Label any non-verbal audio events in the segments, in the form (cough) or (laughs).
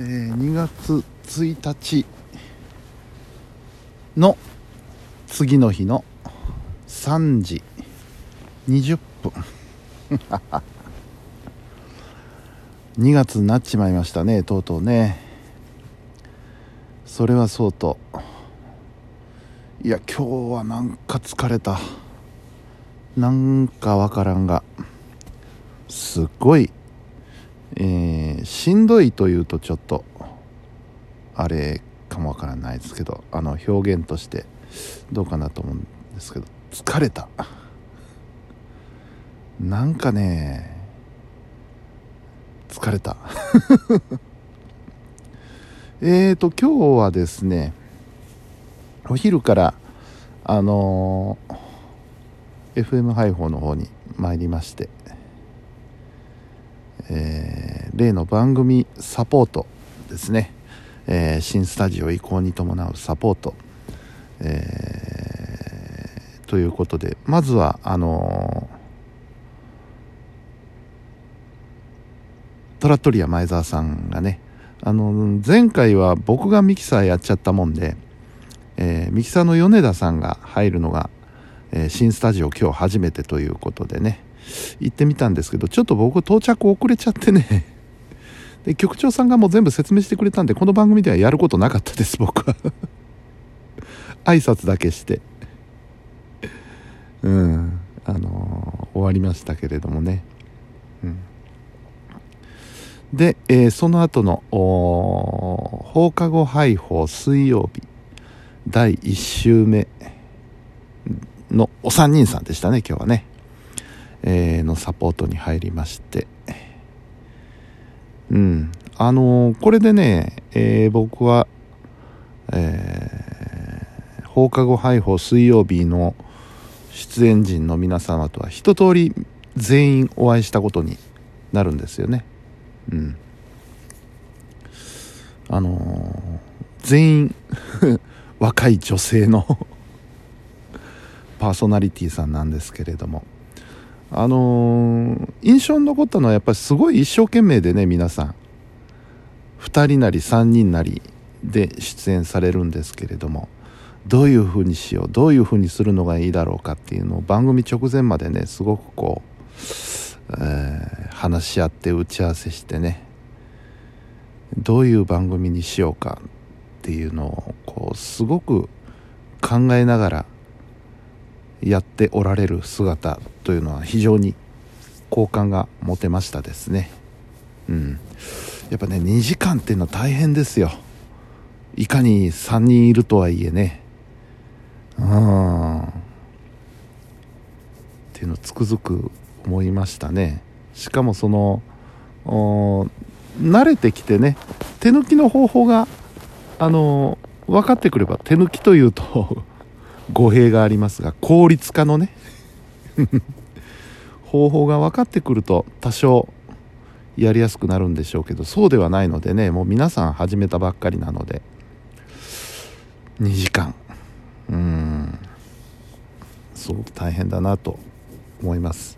えー、2月1日の次の日の3時20分。(laughs) 2月になっちまいましたねとうとうね。それはそうと。いや今日はなんか疲れた。なんかわからんが。すっごいえー、しんどいというとちょっとあれかもわからないですけどあの表現としてどうかなと思うんですけど疲れた。(laughs) なんかね疲れた。(laughs) えーと今日はですねお昼からあのー、FM 配報の方に参りましてえー、例の番組サポートですね、えー、新スタジオ移行に伴うサポート、えー、ということでまずはあのトラットリア前澤さんがねあの前回は僕がミキサーやっちゃったもんで、えー、ミキサーの米田さんが入るのが、えー、新スタジオ今日初めてということでね行ってみたんですけどちょっと僕到着遅れちゃってね。で局長さんがもう全部説明してくれたんでこの番組ではやることなかったです (laughs) 僕は。挨拶だけして。うん。あのー、終わりましたけれどもね、うん、で、えー、その後の放課後配報水曜日第1週目のお三人さんでしたね今日はね。えー、のサポートに入りまして。うん。あのー、これでね、えー、僕は、えー、放課後配報水曜日の出演陣の皆様とは一通り全員お会いしたことになるんですよね。うん。あの全員 (laughs) 若い女性の (laughs) パーソナリティーさんなんですけれども。あのー、印象に残ったのはやっぱりすごい一生懸命でね皆さん。2人なり3人なりで出演されるんですけれどもどういうふうにしようどういうふうにするのがいいだろうかっていうのを番組直前までねすごくこう、えー、話し合って打ち合わせしてねどういう番組にしようかっていうのをこうすごく考えながらやっておられる姿というのは非常に好感が持てましたですね。うん。やっぱね2時間っていうのは大変ですよ。いかに3人いるとはいえね。うん。っていうのつくづく思いましたね。しかもその慣れてきてね手抜きの方法があの分かってくれば手抜きというと語弊がありますが効率化のね (laughs) 方法が分かってくると多少やりやすくなるんでしょうけどそうではないのでねもう皆さん始めたばっかりなので2時間。うん。すごく大変だなと思います。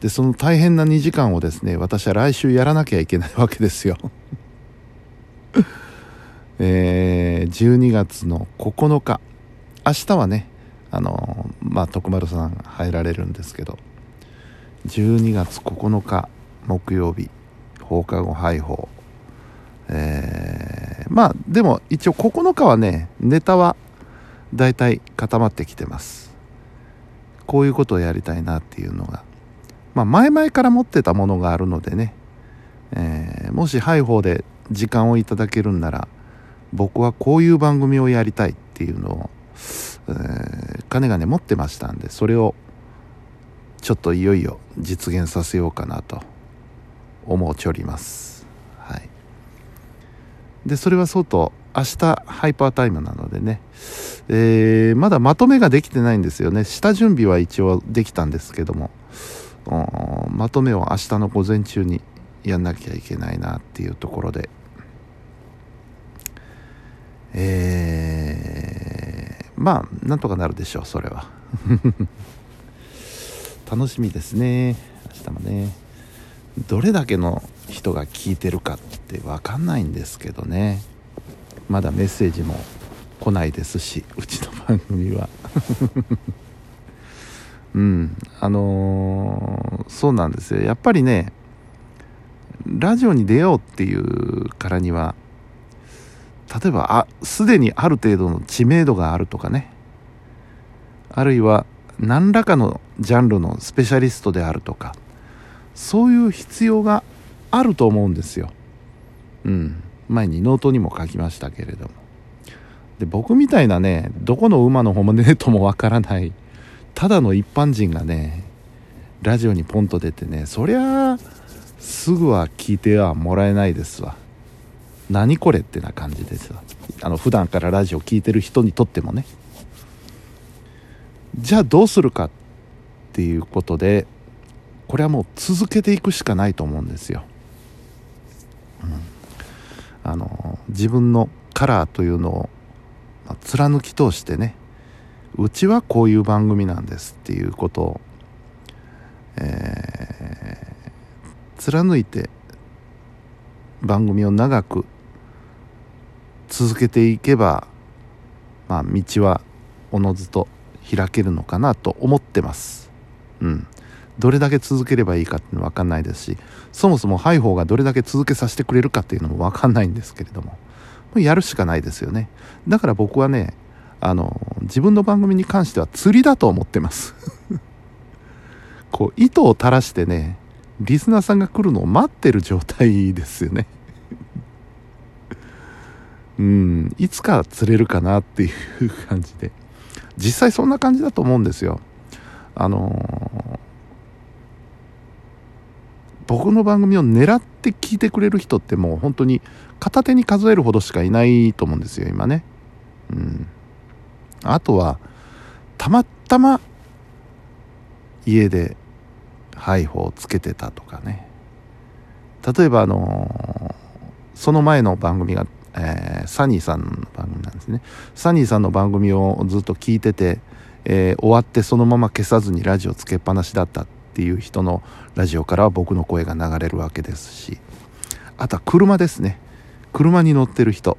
でその大変な2時間をですね私は来週やらなきゃいけないわけですよ。(laughs) えー、12月の9日。明日はねあのまあ徳丸さん入られるんですけど12月9日木曜日放課後配報えー、まあでも一応9日はねネタは大体固まってきてます。こういうことをやりたいなっていうのが。まあ前々から持ってたものがあるのでね、えー、もし配報で時間をいただけるんなら僕はこういう番組をやりたいっていうのを、えー、金がね持ってましたんでそれをちょっといよいよ実現させようかなと思っております。はい。でそれはそうと明日ハイパータイムなのでね、えー、まだまとめができてないんですよね。下準備は一応できたんですけども。まとめを明日の午前中にやんなきゃいけないなっていうところで。えー、まあなんとかなるでしょうそれは。(laughs) 楽しみですね。明日もね。どれだけの人が聞いてるかって分かんないんですけどね。まだメッセージも来ないですしうちの番組は。(laughs) うん。あのー、そうなんですよ。やっぱりねラジオに出ようっていうからには例えばすでにある程度の知名度があるとかね。あるいは何らかのジャンルのスペシャリストであるとか。そういう必要があると思うんですよ。うん。前にノートにも書きましたけれども。で僕みたいなねどこの馬の骨ともわからないただの一般人がねラジオにポンと出てねそりゃすぐは聞いてはもらえないですわ。何これってな感じですわあの普段からラジオ聴いてる人にとってもね。じゃあどうするかっていうことでこれはもう続けていくしかないと思うんですよ、うん、あの自分のカラーというのを、まあ、貫き通してねうちはこういう番組なんですっていうことを、えー、貫いて番組を長く続けていけば、まあ、道はおのずと開けるのかなと思ってます。うん。どれだけ続ければいいかっていうのは分かんないですし、そもそもハイホーがどれだけ続けさせてくれるかっていうのも分かんないんですけれども、もうやるしかないですよね。だから僕はね、あの、自分の番組に関しては釣りだと思ってます。(laughs) こう、糸を垂らしてね、リスナーさんが来るのを待ってる状態ですよね。うん、いつか釣れるかなっていう感じで。実際そんな感じだと思うんですよ。あのー、僕の番組を狙って聞いてくれる人ってもう本当に片手に数えるほどしかいないと思うんですよ今ね。うん。あとはたまたま家でハイをつけてたとかね。例えばあのー、その前の番組がえー、サニーさんの番組なんですね。サニーさんの番組をずっと聞いてて、えー、終わってそのまま消さずにラジオつけっぱなしだったっていう人のラジオからは僕の声が流れるわけですし。あとは車ですね。車に乗ってる人。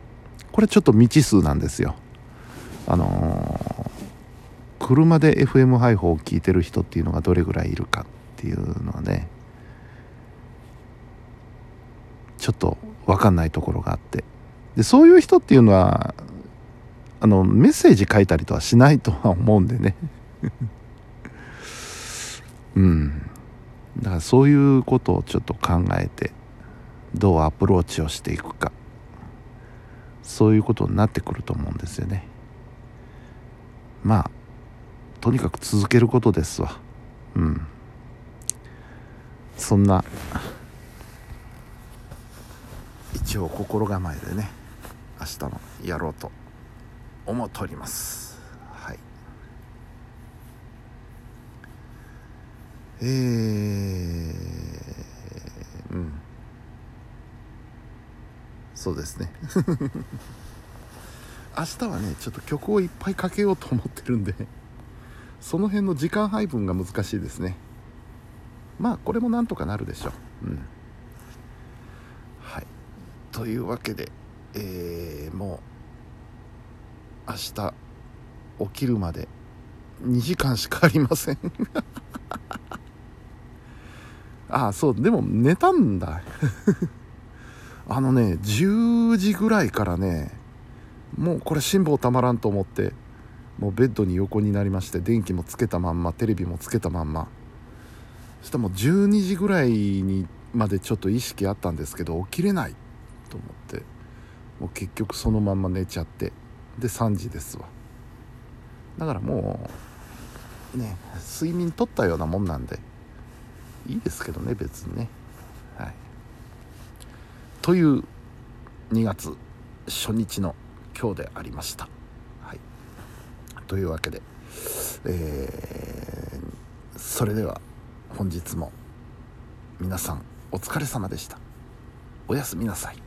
これちょっと未知数なんですよ。あのー、車で FM 配報を聞いてる人っていうのがどれぐらいいるかっていうのはねちょっと分かんないところがあって。でそういう人っていうのはあのメッセージ書いたりとはしないとは思うんでね。(laughs) うん。だからそういうことをちょっと考えてどうアプローチをしていくか。そういうことになってくると思うんですよね。まあとにかく続けることですわ。うん。そんな一応心構えでね。明日のやろうと思っております。はい。えー、うん。そうですね。(laughs) 明日はねちょっと曲をいっぱいかけようと思ってるんでその辺の時間配分が難しいですね。まあこれもなんとかなるでしょう。うん。はい。というわけでえー、もう明日起きるまで2時間しかありません。(laughs) ああそうでも寝たんだ。(laughs) あのね10時ぐらいからねもうこれ辛抱たまらんと思ってもうベッドに横になりまして電気もつけたまんまテレビもつけたまんま。そしたらもう12時ぐらいにまでちょっと意識あったんですけど起きれないと思って。もう結局そのまま寝ちゃって。で3時ですわ。だからもうね睡眠とったようなもんなんで。いいですけどね別にね。はい。という2月初日の今日でありました。はい。というわけでえー、それでは本日も皆さんお疲れ様でした。おやすみなさい。